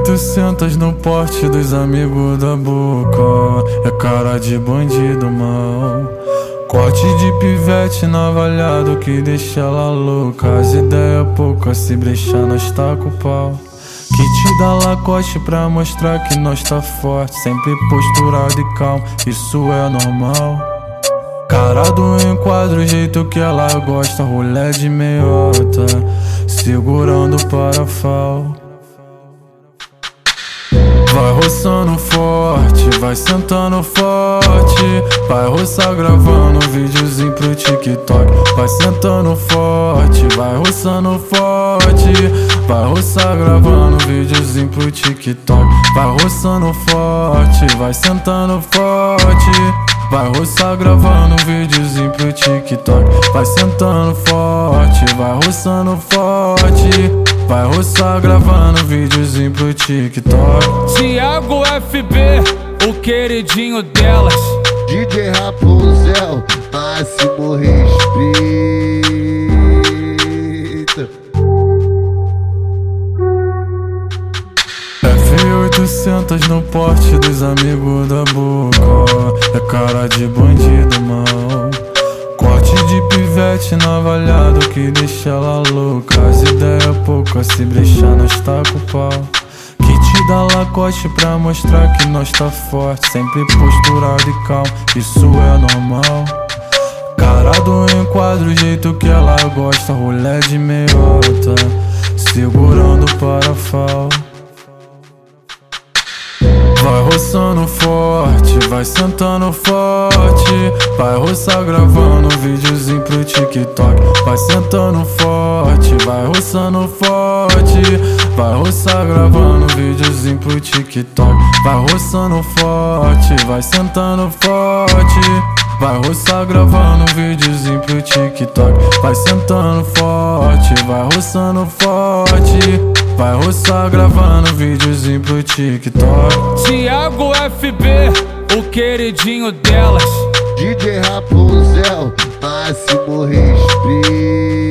F800 no porte dos amigos da boca. É cara de bandido mal. Corte de pivete navalhado que deixa ela louca. As ideias poucas, se brechar nós tá com pau. Que te dá lacoste pra mostrar que nós tá forte. Sempre posturado e calmo, isso é normal. Cara do enquadro, jeito que ela gosta. Rolé de meiota, segurando o parafal. Vai roçando forte, vai sentando forte. Vai roçar gravando videozinho pro TikTok. Vai sentando forte, vai roçando forte. Vai roçar gravando videozinho pro TikTok. Vai roçando forte, vai sentando forte. Vai roçar gravando videozinho pro TikTok. Vai sentando forte, vai roçando forte. Vai roçar gravando videozinho pro TikTok. Thiago FB, o queridinho delas. DJ Rapunzel, máximo respeito. F800 no porte dos amigos da boca. É cara de bandido mal. Corte de pivete navalhado que deixa ela louca. As ideias poucas, se brechar nós tá com pau. Que te dá lacoste pra mostrar que nós tá forte. Sempre posturado e calmo, isso é normal. Cara do enquadro, jeito que ela gosta. Rolé de meiota, Vai roçando forte, vai sentando forte. Vai roçar gravando videozinho pro TikTok. Vai sentando forte, vai roçando forte. Vai roçar gravando videozinho pro TikTok. Vai roçando forte, vai sentando forte. Vai roçar gravando videozinho pro TikTok. Vai sentando forte, vai roçando forte. Vai roçar gravando videozinho pro TikTok. Thiago FB, o queridinho delas. DJ Rapunzel, máximo respeito.